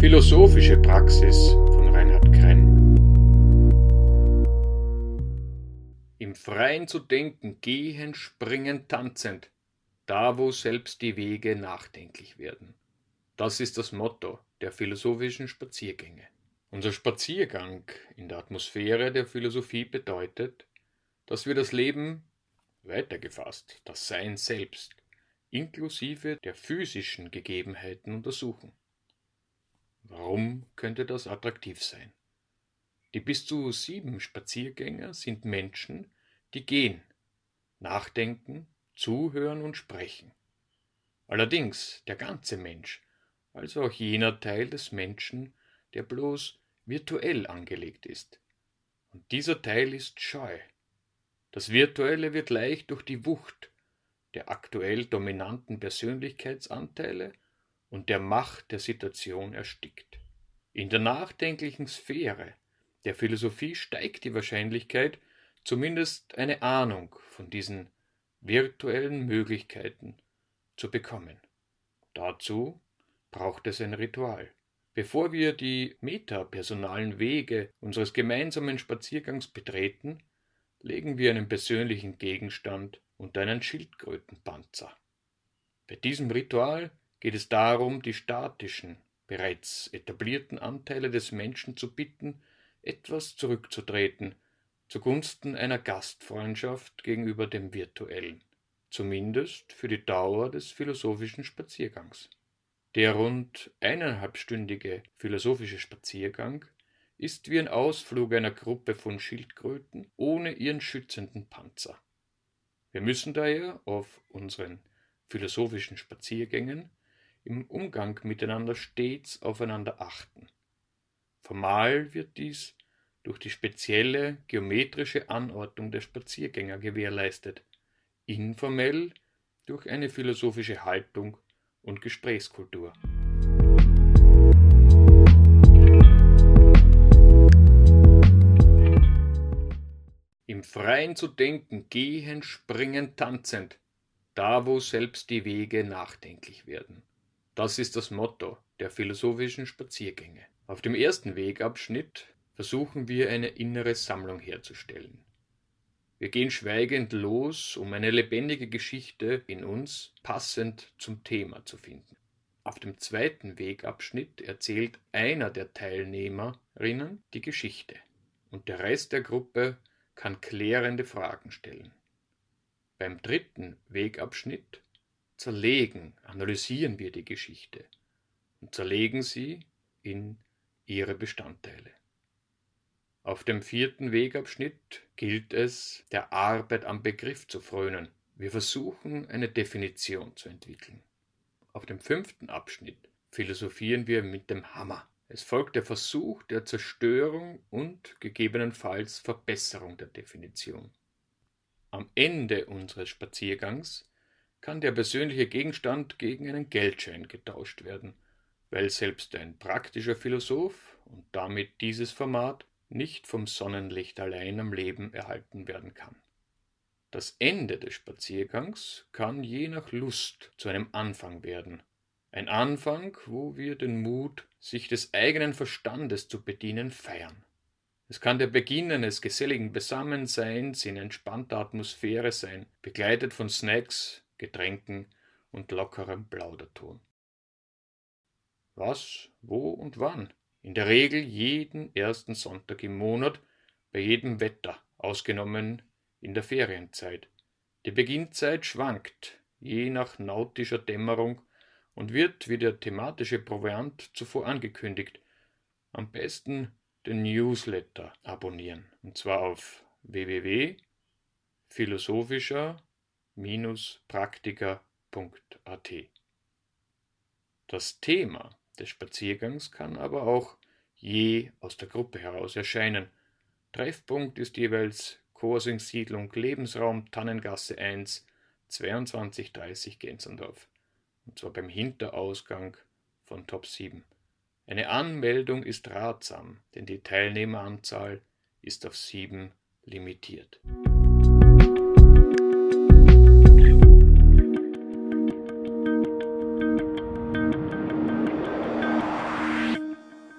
Philosophische Praxis von Reinhard Krenn. Im Freien zu denken, gehen, springen, tanzend, da wo selbst die Wege nachdenklich werden. Das ist das Motto der philosophischen Spaziergänge. Unser Spaziergang in der Atmosphäre der Philosophie bedeutet, dass wir das Leben, weitergefasst, das Sein selbst, inklusive der physischen Gegebenheiten untersuchen. Warum könnte das attraktiv sein? Die bis zu sieben Spaziergänger sind Menschen, die gehen, nachdenken, zuhören und sprechen. Allerdings der ganze Mensch, also auch jener Teil des Menschen, der bloß virtuell angelegt ist. Und dieser Teil ist scheu. Das Virtuelle wird leicht durch die Wucht der aktuell dominanten Persönlichkeitsanteile und der Macht der Situation erstickt. In der nachdenklichen Sphäre der Philosophie steigt die Wahrscheinlichkeit, zumindest eine Ahnung von diesen virtuellen Möglichkeiten zu bekommen. Dazu braucht es ein Ritual. Bevor wir die metapersonalen Wege unseres gemeinsamen Spaziergangs betreten, legen wir einen persönlichen Gegenstand unter einen Schildkrötenpanzer. Bei diesem Ritual geht es darum, die statischen, bereits etablierten Anteile des Menschen zu bitten, etwas zurückzutreten, zugunsten einer Gastfreundschaft gegenüber dem Virtuellen, zumindest für die Dauer des philosophischen Spaziergangs. Der rund eineinhalbstündige philosophische Spaziergang ist wie ein Ausflug einer Gruppe von Schildkröten ohne ihren schützenden Panzer. Wir müssen daher auf unseren philosophischen Spaziergängen im Umgang miteinander stets aufeinander achten. Formal wird dies durch die spezielle geometrische Anordnung der Spaziergänger gewährleistet, informell durch eine philosophische Haltung und Gesprächskultur. Im Freien zu denken, gehen, springen, tanzend, da wo selbst die Wege nachdenklich werden. Das ist das Motto der philosophischen Spaziergänge. Auf dem ersten Wegabschnitt versuchen wir eine innere Sammlung herzustellen. Wir gehen schweigend los, um eine lebendige Geschichte in uns passend zum Thema zu finden. Auf dem zweiten Wegabschnitt erzählt einer der Teilnehmerinnen die Geschichte und der Rest der Gruppe kann klärende Fragen stellen. Beim dritten Wegabschnitt zerlegen, analysieren wir die Geschichte und zerlegen sie in ihre Bestandteile. Auf dem vierten Wegabschnitt gilt es, der Arbeit am Begriff zu frönen. Wir versuchen eine Definition zu entwickeln. Auf dem fünften Abschnitt philosophieren wir mit dem Hammer. Es folgt der Versuch der Zerstörung und gegebenenfalls Verbesserung der Definition. Am Ende unseres Spaziergangs kann der persönliche Gegenstand gegen einen Geldschein getauscht werden, weil selbst ein praktischer Philosoph und damit dieses Format nicht vom Sonnenlicht allein am Leben erhalten werden kann. Das Ende des Spaziergangs kann je nach Lust zu einem Anfang werden. Ein Anfang, wo wir den Mut, sich des eigenen Verstandes zu bedienen, feiern. Es kann der Beginn eines geselligen Besammenseins in entspannter Atmosphäre sein, begleitet von Snacks, Getränken und lockerem Plauderton. Was, wo und wann? In der Regel jeden ersten Sonntag im Monat, bei jedem Wetter, ausgenommen in der Ferienzeit. Die Beginnzeit schwankt, je nach nautischer Dämmerung, und wird wie der thematische Proviant zuvor angekündigt. Am besten den Newsletter abonnieren, und zwar auf www.philosophischer praktika.at. Das Thema des Spaziergangs kann aber auch je aus der Gruppe heraus erscheinen. Treffpunkt ist jeweils Korsing-Siedlung Lebensraum Tannengasse 1 2230 Gänserndorf und zwar beim Hinterausgang von Top 7. Eine Anmeldung ist ratsam, denn die Teilnehmeranzahl ist auf sieben limitiert.